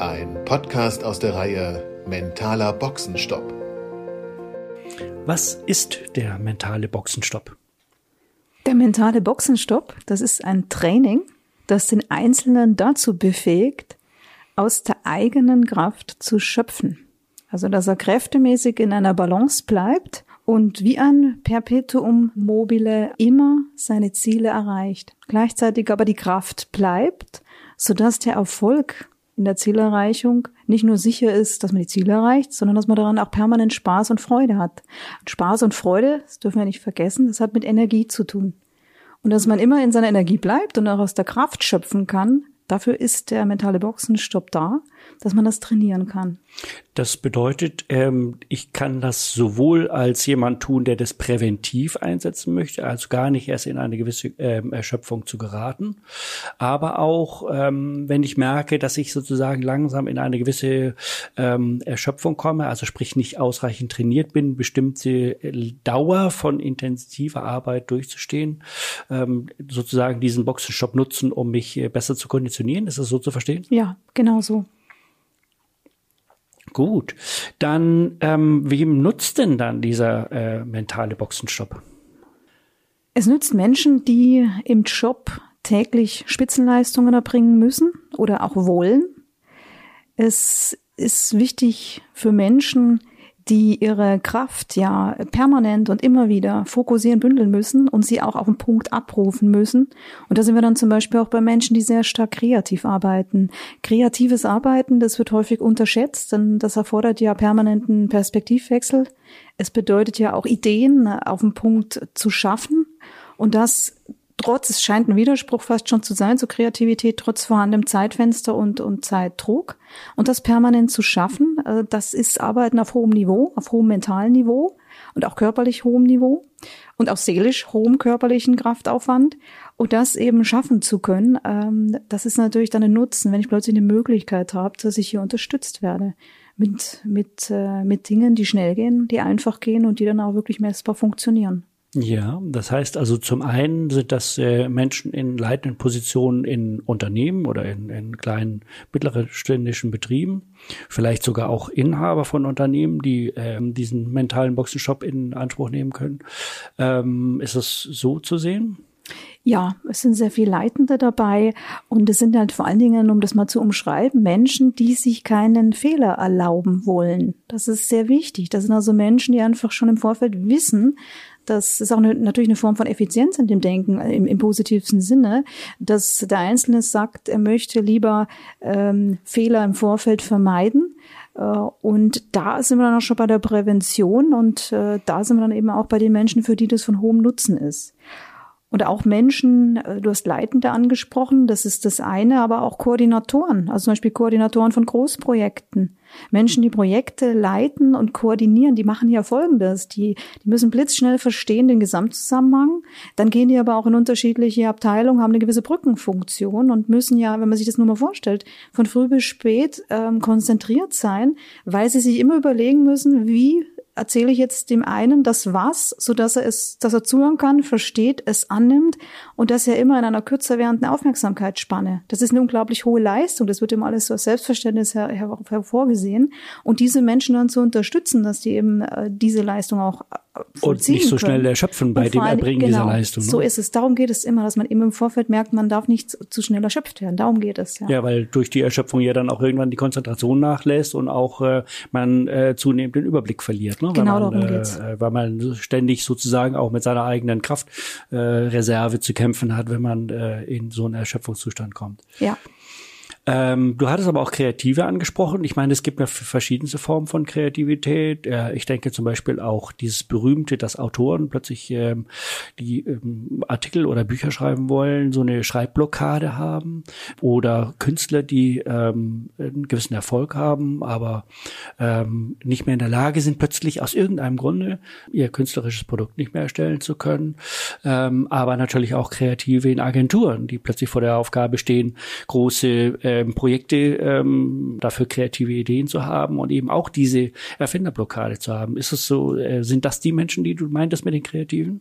Ein Podcast aus der Reihe Mentaler Boxenstopp. Was ist der mentale Boxenstopp? Der mentale Boxenstopp, das ist ein Training, das den Einzelnen dazu befähigt, aus der eigenen Kraft zu schöpfen. Also, dass er kräftemäßig in einer Balance bleibt und wie ein Perpetuum mobile immer seine Ziele erreicht. Gleichzeitig aber die Kraft bleibt, sodass der Erfolg in der Zielerreichung nicht nur sicher ist, dass man die Ziele erreicht, sondern dass man daran auch permanent Spaß und Freude hat. Und Spaß und Freude, das dürfen wir nicht vergessen, das hat mit Energie zu tun. Und dass man immer in seiner Energie bleibt und auch aus der Kraft schöpfen kann, dafür ist der mentale Boxenstopp da, dass man das trainieren kann. Das bedeutet, ähm, ich kann das sowohl als jemand tun, der das präventiv einsetzen möchte, also gar nicht erst in eine gewisse ähm, Erschöpfung zu geraten, aber auch, ähm, wenn ich merke, dass ich sozusagen langsam in eine gewisse ähm, Erschöpfung komme, also sprich nicht ausreichend trainiert bin, bestimmte Dauer von intensiver Arbeit durchzustehen, ähm, sozusagen diesen Boxenstopp nutzen, um mich äh, besser zu konditionieren. Ist das so zu verstehen? Ja, genau so. Gut, dann ähm, wem nutzt denn dann dieser äh, mentale Boxenstopp? Es nützt Menschen, die im Job täglich Spitzenleistungen erbringen müssen oder auch wollen. Es ist wichtig für Menschen, die ihre Kraft ja permanent und immer wieder fokussieren, bündeln müssen und sie auch auf den Punkt abrufen müssen. Und da sind wir dann zum Beispiel auch bei Menschen, die sehr stark kreativ arbeiten. Kreatives Arbeiten, das wird häufig unterschätzt, denn das erfordert ja permanenten Perspektivwechsel. Es bedeutet ja auch Ideen auf den Punkt zu schaffen. Und das trotz, es scheint ein Widerspruch fast schon zu sein zur Kreativität, trotz vorhandenem Zeitfenster und, und Zeitdruck. Und das permanent zu schaffen, äh, das ist Arbeiten auf hohem Niveau, auf hohem mentalen Niveau und auch körperlich hohem Niveau und auch seelisch hohem körperlichen Kraftaufwand. Und das eben schaffen zu können, ähm, das ist natürlich dann ein Nutzen, wenn ich plötzlich eine Möglichkeit habe, dass ich hier unterstützt werde mit, mit, äh, mit Dingen, die schnell gehen, die einfach gehen und die dann auch wirklich messbar funktionieren. Ja, das heißt also zum einen sind das äh, Menschen in leitenden Positionen in Unternehmen oder in, in kleinen mittelständischen Betrieben, vielleicht sogar auch Inhaber von Unternehmen, die ähm, diesen mentalen Boxenshop in Anspruch nehmen können. Ähm, ist das so zu sehen? Ja, es sind sehr viele Leitende dabei und es sind halt vor allen Dingen, um das mal zu umschreiben, Menschen, die sich keinen Fehler erlauben wollen. Das ist sehr wichtig. Das sind also Menschen, die einfach schon im Vorfeld wissen, das ist auch eine, natürlich eine Form von Effizienz in dem Denken äh, im, im positivsten Sinne, dass der Einzelne sagt, er möchte lieber ähm, Fehler im Vorfeld vermeiden. Äh, und da sind wir dann auch schon bei der Prävention und äh, da sind wir dann eben auch bei den Menschen, für die das von hohem Nutzen ist. Und auch Menschen, äh, du hast Leitende angesprochen, das ist das eine, aber auch Koordinatoren, also zum Beispiel Koordinatoren von Großprojekten. Menschen, die Projekte leiten und koordinieren, die machen ja Folgendes. Die, die müssen blitzschnell verstehen den Gesamtzusammenhang. Dann gehen die aber auch in unterschiedliche Abteilungen, haben eine gewisse Brückenfunktion und müssen ja, wenn man sich das nur mal vorstellt, von früh bis spät ähm, konzentriert sein, weil sie sich immer überlegen müssen, wie erzähle ich jetzt dem einen das was, so dass er es, dass er zuhören kann, versteht, es annimmt und das ja immer in einer kürzer werdenden Aufmerksamkeitsspanne. Das ist eine unglaublich hohe Leistung. Das wird immer alles so als Selbstverständnis her, her, hervorgesehen. Und diese Menschen dann zu unterstützen, dass die eben äh, diese Leistung auch und nicht so schnell erschöpfen bei dem Erbringen genau, dieser Leistung. Ne? So ist es. Darum geht es immer, dass man immer im Vorfeld merkt, man darf nicht zu schnell erschöpft werden. Darum geht es. Ja, ja weil durch die Erschöpfung ja dann auch irgendwann die Konzentration nachlässt und auch äh, man äh, zunehmend den Überblick verliert. Ne? Genau man, darum äh, geht's. Äh, weil man ständig sozusagen auch mit seiner eigenen Kraftreserve äh, zu kämpfen hat, wenn man äh, in so einen Erschöpfungszustand kommt. Ja. Ähm, du hattest aber auch Kreative angesprochen. Ich meine, es gibt ja verschiedenste Formen von Kreativität. Äh, ich denke zum Beispiel auch dieses berühmte, dass Autoren plötzlich ähm, die ähm, Artikel oder Bücher schreiben wollen, so eine Schreibblockade haben. Oder Künstler, die ähm, einen gewissen Erfolg haben, aber ähm, nicht mehr in der Lage sind, plötzlich aus irgendeinem Grunde ihr künstlerisches Produkt nicht mehr erstellen zu können. Ähm, aber natürlich auch Kreative in Agenturen, die plötzlich vor der Aufgabe stehen, große ähm, Projekte ähm, dafür kreative Ideen zu haben und eben auch diese Erfinderblockade zu haben. Ist es so, äh, sind das die Menschen, die du meintest mit den Kreativen?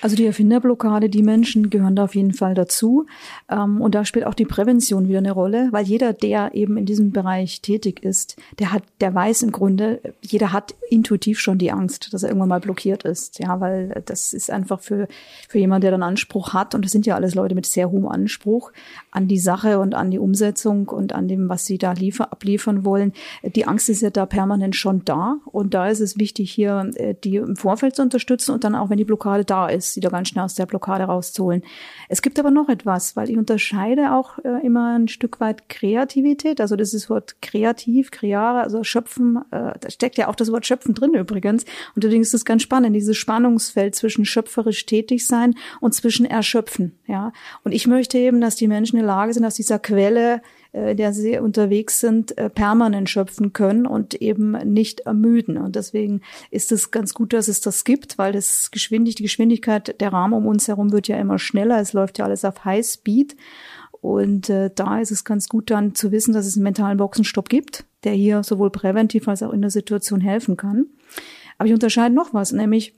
Also die Erfinderblockade, die Menschen gehören da auf jeden Fall dazu. Ähm, und da spielt auch die Prävention wieder eine Rolle, weil jeder, der eben in diesem Bereich tätig ist, der hat, der weiß im Grunde, jeder hat intuitiv schon die Angst, dass er irgendwann mal blockiert ist. Ja, weil das ist einfach für, für jemand, der dann Anspruch hat, und das sind ja alles Leute mit sehr hohem Anspruch an die Sache und an die Umsetzung und an dem, was sie da liefer, abliefern wollen. Die Angst ist ja da permanent schon da. Und da ist es wichtig, hier äh, die im Vorfeld zu unterstützen und dann auch, wenn die Blockade da ist, sie da ganz schnell aus der Blockade rauszuholen. Es gibt aber noch etwas, weil ich unterscheide auch äh, immer ein Stück weit Kreativität. Also das ist Wort kreativ, kreare, also schöpfen. Äh, da steckt ja auch das Wort schöpfen drin übrigens. Und deswegen ist es ganz spannend, dieses Spannungsfeld zwischen schöpferisch tätig sein und zwischen erschöpfen. Ja. Und ich möchte eben, dass die Menschen in der Lage sind, aus dieser Quelle äh, der sie unterwegs sind, äh, permanent schöpfen können und eben nicht ermüden. Und deswegen ist es ganz gut, dass es das gibt, weil das Geschwindig, die Geschwindigkeit der Rahmen um uns herum wird ja immer schneller. Es läuft ja alles auf High Speed. Und äh, da ist es ganz gut dann zu wissen, dass es einen mentalen Boxenstopp gibt, der hier sowohl präventiv als auch in der Situation helfen kann. Aber ich unterscheide noch was, nämlich,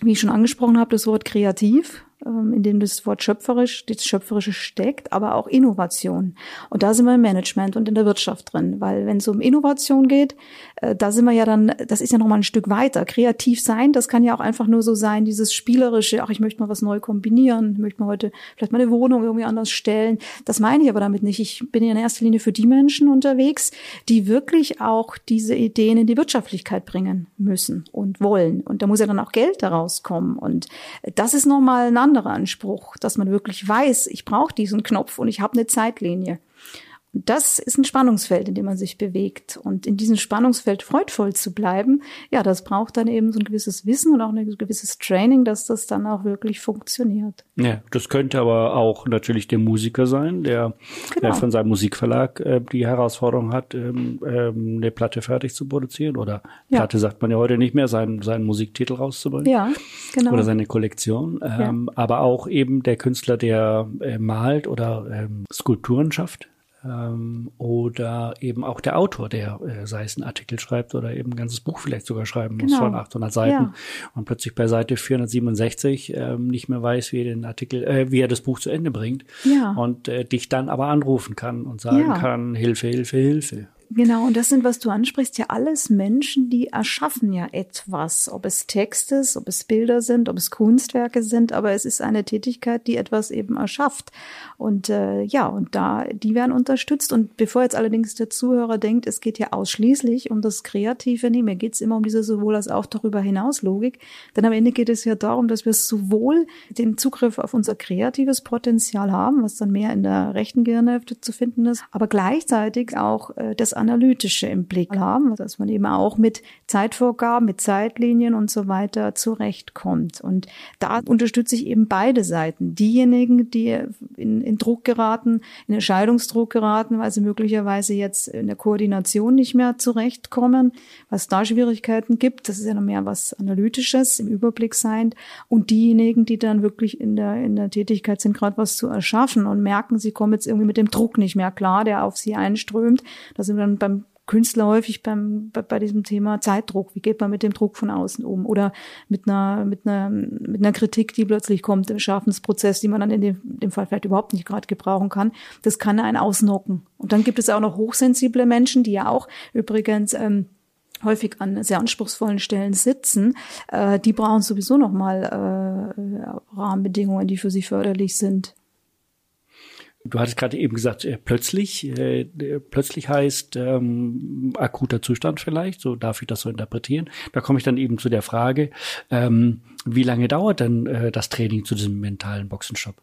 wie ich schon angesprochen habe, das Wort kreativ in dem das Wort schöpferisch, das Schöpferische steckt, aber auch Innovation. Und da sind wir im Management und in der Wirtschaft drin, weil wenn es um Innovation geht, äh, da sind wir ja dann, das ist ja nochmal ein Stück weiter. Kreativ sein, das kann ja auch einfach nur so sein, dieses spielerische, ach, ich möchte mal was neu kombinieren, möchte mal heute vielleicht meine Wohnung irgendwie anders stellen. Das meine ich aber damit nicht. Ich bin in erster Linie für die Menschen unterwegs, die wirklich auch diese Ideen in die Wirtschaftlichkeit bringen müssen und wollen. Und da muss ja dann auch Geld daraus kommen. Und das ist nochmal ein anderer Anspruch, dass man wirklich weiß, ich brauche diesen Knopf und ich habe eine Zeitlinie. Das ist ein Spannungsfeld, in dem man sich bewegt. Und in diesem Spannungsfeld freudvoll zu bleiben, ja, das braucht dann eben so ein gewisses Wissen und auch ein gewisses Training, dass das dann auch wirklich funktioniert. Ja, das könnte aber auch natürlich der Musiker sein, der, genau. der von seinem Musikverlag äh, die Herausforderung hat, ähm, ähm, eine Platte fertig zu produzieren. Oder ja. Platte sagt man ja heute nicht mehr, seinen, seinen Musiktitel rauszubringen. Ja, genau. Oder seine Kollektion. Ähm, ja. Aber auch eben der Künstler, der äh, malt oder ähm, Skulpturen schafft ähm, oder eben auch der Autor, der äh, sei es ein Artikel schreibt oder eben ein ganzes Buch vielleicht sogar schreiben genau. muss von 800 Seiten ja. und plötzlich bei Seite 467 ähm, nicht mehr weiß, wie er den Artikel, äh, wie er das Buch zu Ende bringt ja. und äh, dich dann aber anrufen kann und sagen ja. kann, Hilfe, Hilfe, Hilfe. Genau, und das sind, was du ansprichst, ja alles Menschen, die erschaffen ja etwas. Ob es Text ist, ob es Bilder sind, ob es Kunstwerke sind, aber es ist eine Tätigkeit, die etwas eben erschafft. Und äh, ja, und da, die werden unterstützt. Und bevor jetzt allerdings der Zuhörer denkt, es geht ja ausschließlich um das Kreative, nee, mir geht's immer um diese sowohl als auch darüber hinaus Logik. Denn am Ende geht es ja darum, dass wir sowohl den Zugriff auf unser kreatives Potenzial haben, was dann mehr in der rechten Gehirnhälfte zu finden ist, aber gleichzeitig auch äh, das Analytische im Blick haben, dass man eben auch mit Zeitvorgaben, mit Zeitlinien und so weiter zurechtkommt. Und da unterstütze ich eben beide Seiten. Diejenigen, die in, in Druck geraten, in Entscheidungsdruck geraten, weil sie möglicherweise jetzt in der Koordination nicht mehr zurechtkommen, was da Schwierigkeiten gibt. Das ist ja noch mehr was Analytisches, im Überblick sein. Und diejenigen, die dann wirklich in der, in der Tätigkeit sind, gerade was zu erschaffen und merken, sie kommen jetzt irgendwie mit dem Druck nicht mehr klar, der auf sie einströmt. Da sind wir dann beim Künstler häufig beim, bei, bei diesem Thema Zeitdruck. Wie geht man mit dem Druck von außen um? Oder mit einer, mit einer, mit einer Kritik, die plötzlich kommt im Schaffensprozess, die man dann in dem, dem Fall vielleicht überhaupt nicht gerade gebrauchen kann. Das kann einen ausnocken. Und dann gibt es auch noch hochsensible Menschen, die ja auch übrigens, ähm, häufig an sehr anspruchsvollen Stellen sitzen, äh, die brauchen sowieso nochmal äh, Rahmenbedingungen, die für sie förderlich sind. Du hattest gerade eben gesagt, äh, plötzlich, äh, plötzlich heißt ähm, akuter Zustand vielleicht, so darf ich das so interpretieren. Da komme ich dann eben zu der Frage, ähm, wie lange dauert denn äh, das Training zu diesem mentalen Boxenstopp?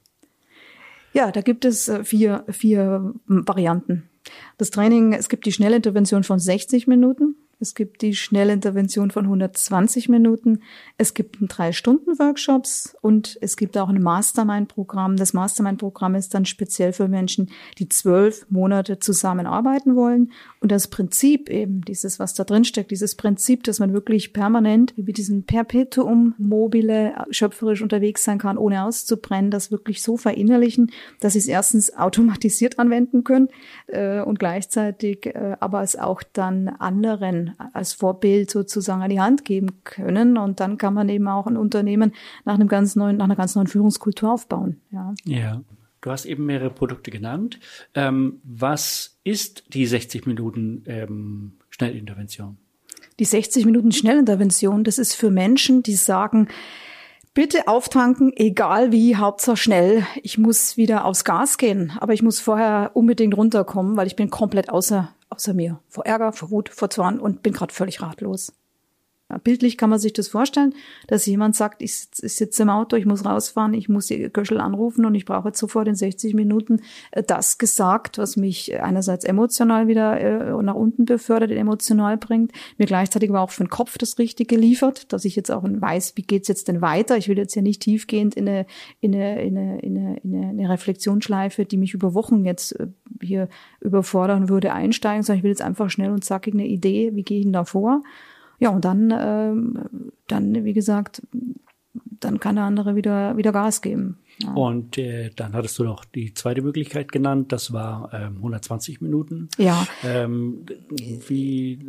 Ja, da gibt es äh, vier, vier Varianten. Das Training, es gibt die Schnellintervention von 60 Minuten, es gibt die Schnellintervention von 120 Minuten. Es gibt drei Stunden Workshops und es gibt auch ein Mastermind-Programm. Das Mastermind-Programm ist dann speziell für Menschen, die zwölf Monate zusammenarbeiten wollen Und das Prinzip eben, dieses, was da drin steckt, dieses Prinzip, dass man wirklich permanent wie diesem Perpetuum mobile schöpferisch unterwegs sein kann, ohne auszubrennen, das wirklich so verinnerlichen, dass sie es erstens automatisiert anwenden können äh, und gleichzeitig äh, aber es auch dann anderen als Vorbild sozusagen an die Hand geben können. Und dann kann man eben auch ein Unternehmen nach einem ganz neuen, nach einer ganz neuen Führungskultur aufbauen. Ja. ja. Du hast eben mehrere Produkte genannt. Ähm, was ist die 60 Minuten ähm, Schnellintervention? Die 60 Minuten Schnellintervention, das ist für Menschen, die sagen, bitte auftanken, egal wie, Hauptsache schnell. Ich muss wieder aufs Gas gehen, aber ich muss vorher unbedingt runterkommen, weil ich bin komplett außer, außer mir. Vor Ärger, vor Wut, vor Zorn und bin gerade völlig ratlos. Bildlich kann man sich das vorstellen, dass jemand sagt, ich, ich sitze im Auto, ich muss rausfahren, ich muss die Göschel anrufen und ich brauche jetzt sofort in 60 Minuten äh, das gesagt, was mich einerseits emotional wieder äh, nach unten befördert, emotional bringt, mir gleichzeitig aber auch für den Kopf das Richtige liefert, dass ich jetzt auch weiß, wie geht's jetzt denn weiter. Ich will jetzt ja nicht tiefgehend in eine, in eine, in eine, in eine, in eine Reflexionsschleife, die mich über Wochen jetzt äh, hier überfordern würde, einsteigen, sondern ich will jetzt einfach schnell und zackig eine Idee, wie gehe ich denn da vor? Ja, und dann, ähm, dann, wie gesagt, dann kann der andere wieder, wieder Gas geben. Ja. Und äh, dann hattest du noch die zweite Möglichkeit genannt, das war ähm, 120 Minuten. Ja. Ähm, wie,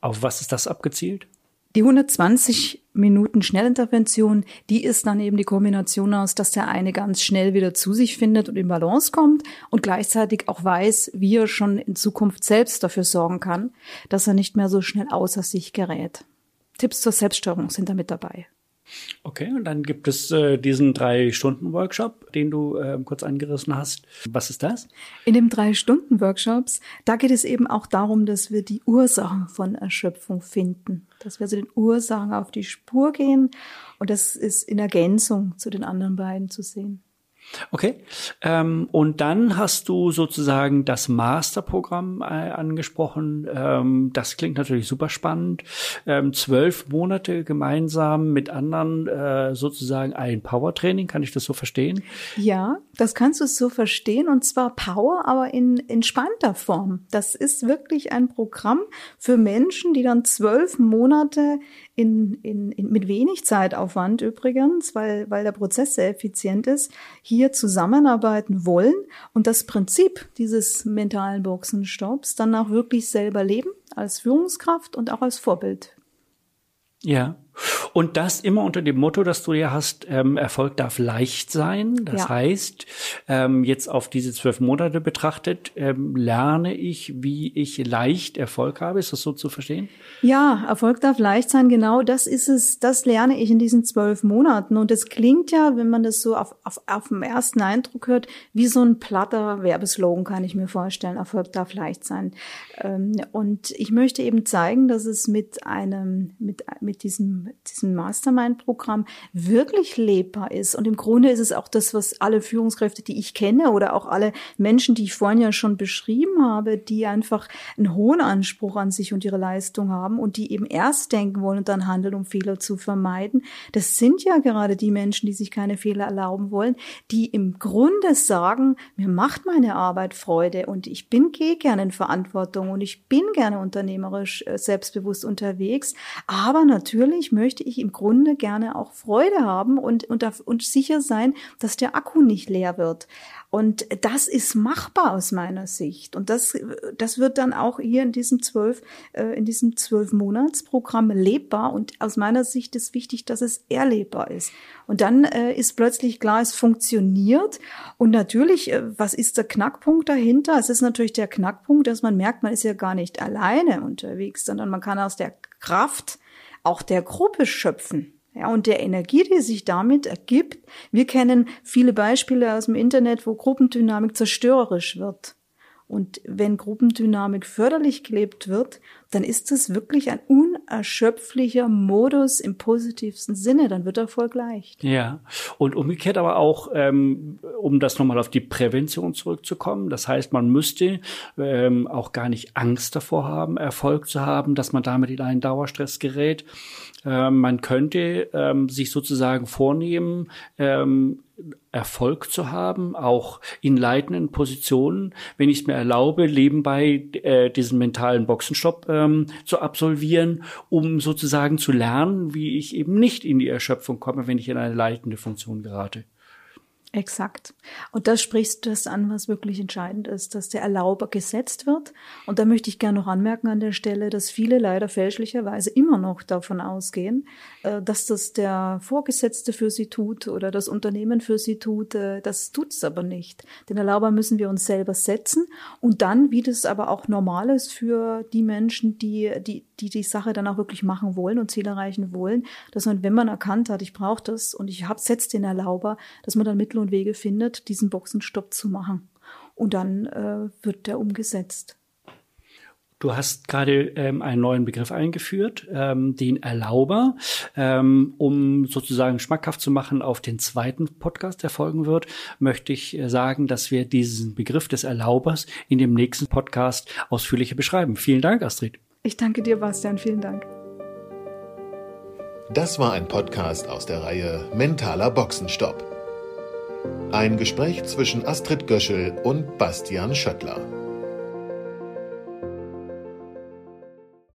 auf was ist das abgezielt? Die 120 Minuten Schnellintervention, die ist dann eben die Kombination aus, dass der eine ganz schnell wieder zu sich findet und in Balance kommt und gleichzeitig auch weiß, wie er schon in Zukunft selbst dafür sorgen kann, dass er nicht mehr so schnell außer sich gerät. Tipps zur Selbststeuerung sind damit dabei. Okay, und dann gibt es äh, diesen Drei-Stunden-Workshop, den du äh, kurz angerissen hast. Was ist das? In dem Drei-Stunden-Workshops, da geht es eben auch darum, dass wir die Ursachen von Erschöpfung finden, dass wir also den Ursachen auf die Spur gehen und das ist in Ergänzung zu den anderen beiden zu sehen. Okay. Ähm, und dann hast du sozusagen das Masterprogramm äh, angesprochen. Ähm, das klingt natürlich super spannend. Ähm, zwölf Monate gemeinsam mit anderen äh, sozusagen ein Power-Training. Kann ich das so verstehen? Ja, das kannst du so verstehen. Und zwar Power, aber in entspannter Form. Das ist wirklich ein Programm für Menschen, die dann zwölf Monate in, in, in, mit wenig Zeitaufwand übrigens, weil, weil der Prozess sehr effizient ist, hier zusammenarbeiten wollen und das Prinzip dieses mentalen Boxenstopps dann auch wirklich selber leben, als Führungskraft und auch als Vorbild. Ja. Und das immer unter dem Motto, dass du ja hast, ähm, Erfolg darf leicht sein. Das ja. heißt, ähm, jetzt auf diese zwölf Monate betrachtet, ähm, lerne ich, wie ich leicht Erfolg habe. Ist das so zu verstehen? Ja, Erfolg darf leicht sein. Genau das ist es. Das lerne ich in diesen zwölf Monaten. Und es klingt ja, wenn man das so auf, auf, auf dem ersten Eindruck hört, wie so ein platter Werbeslogan, kann ich mir vorstellen. Erfolg darf leicht sein. Ähm, und ich möchte eben zeigen, dass es mit einem, mit, mit diesem, diesem diesem Mastermind-Programm wirklich lebbar ist. Und im Grunde ist es auch das, was alle Führungskräfte, die ich kenne oder auch alle Menschen, die ich vorhin ja schon beschrieben habe, die einfach einen hohen Anspruch an sich und ihre Leistung haben und die eben erst denken wollen und dann handeln, um Fehler zu vermeiden. Das sind ja gerade die Menschen, die sich keine Fehler erlauben wollen, die im Grunde sagen, mir macht meine Arbeit Freude und ich bin gehe gerne in Verantwortung und ich bin gerne unternehmerisch äh, selbstbewusst unterwegs. Aber natürlich möchte ich ich im Grunde gerne auch Freude haben und, und, und sicher sein, dass der Akku nicht leer wird. Und das ist machbar aus meiner Sicht. Und das, das wird dann auch hier in diesem zwölf, äh, in diesem zwölf Monatsprogramm lebbar. Und aus meiner Sicht ist wichtig, dass es erlebbar ist. Und dann äh, ist plötzlich klar, es funktioniert. Und natürlich, äh, was ist der Knackpunkt dahinter? Es ist natürlich der Knackpunkt, dass man merkt, man ist ja gar nicht alleine unterwegs, sondern man kann aus der Kraft auch der Gruppe schöpfen. Ja, und der Energie, die sich damit ergibt. Wir kennen viele Beispiele aus dem Internet, wo Gruppendynamik zerstörerisch wird. Und wenn Gruppendynamik förderlich gelebt wird, dann ist es wirklich ein unerschöpflicher Modus im positivsten Sinne. Dann wird Erfolg leicht. Ja, und umgekehrt aber auch, ähm, um das nochmal auf die Prävention zurückzukommen. Das heißt, man müsste ähm, auch gar nicht Angst davor haben, Erfolg zu haben, dass man damit in einen Dauerstress gerät. Ähm, man könnte ähm, sich sozusagen vornehmen, ähm, Erfolg zu haben, auch in leitenden Positionen, wenn ich es mir erlaube, nebenbei äh, diesen mentalen Boxenstopp ähm, zu absolvieren, um sozusagen zu lernen, wie ich eben nicht in die Erschöpfung komme, wenn ich in eine leitende Funktion gerate. Exakt. Und da sprichst du das an, was wirklich entscheidend ist, dass der Erlauber gesetzt wird. Und da möchte ich gerne noch anmerken an der Stelle, dass viele leider fälschlicherweise immer noch davon ausgehen, äh, dass das der Vorgesetzte für sie tut oder das Unternehmen für sie tut. Äh, das tut's aber nicht. Den Erlauber müssen wir uns selber setzen und dann, wie das aber auch normal ist für die Menschen, die die, die, die Sache dann auch wirklich machen wollen und Ziel erreichen wollen, dass man, wenn man erkannt hat, ich brauche das und ich hab, setzt den Erlauber, dass man dann Mittel und Wege findet, diesen Boxenstopp zu machen. Und dann äh, wird der umgesetzt. Du hast gerade ähm, einen neuen Begriff eingeführt, ähm, den Erlauber, ähm, um sozusagen schmackhaft zu machen auf den zweiten Podcast, der folgen wird, möchte ich äh, sagen, dass wir diesen Begriff des Erlaubers in dem nächsten Podcast ausführlicher beschreiben. Vielen Dank, Astrid. Ich danke dir, Bastian. Vielen Dank. Das war ein Podcast aus der Reihe Mentaler Boxenstopp. Ein Gespräch zwischen Astrid Göschel und Bastian Schöttler.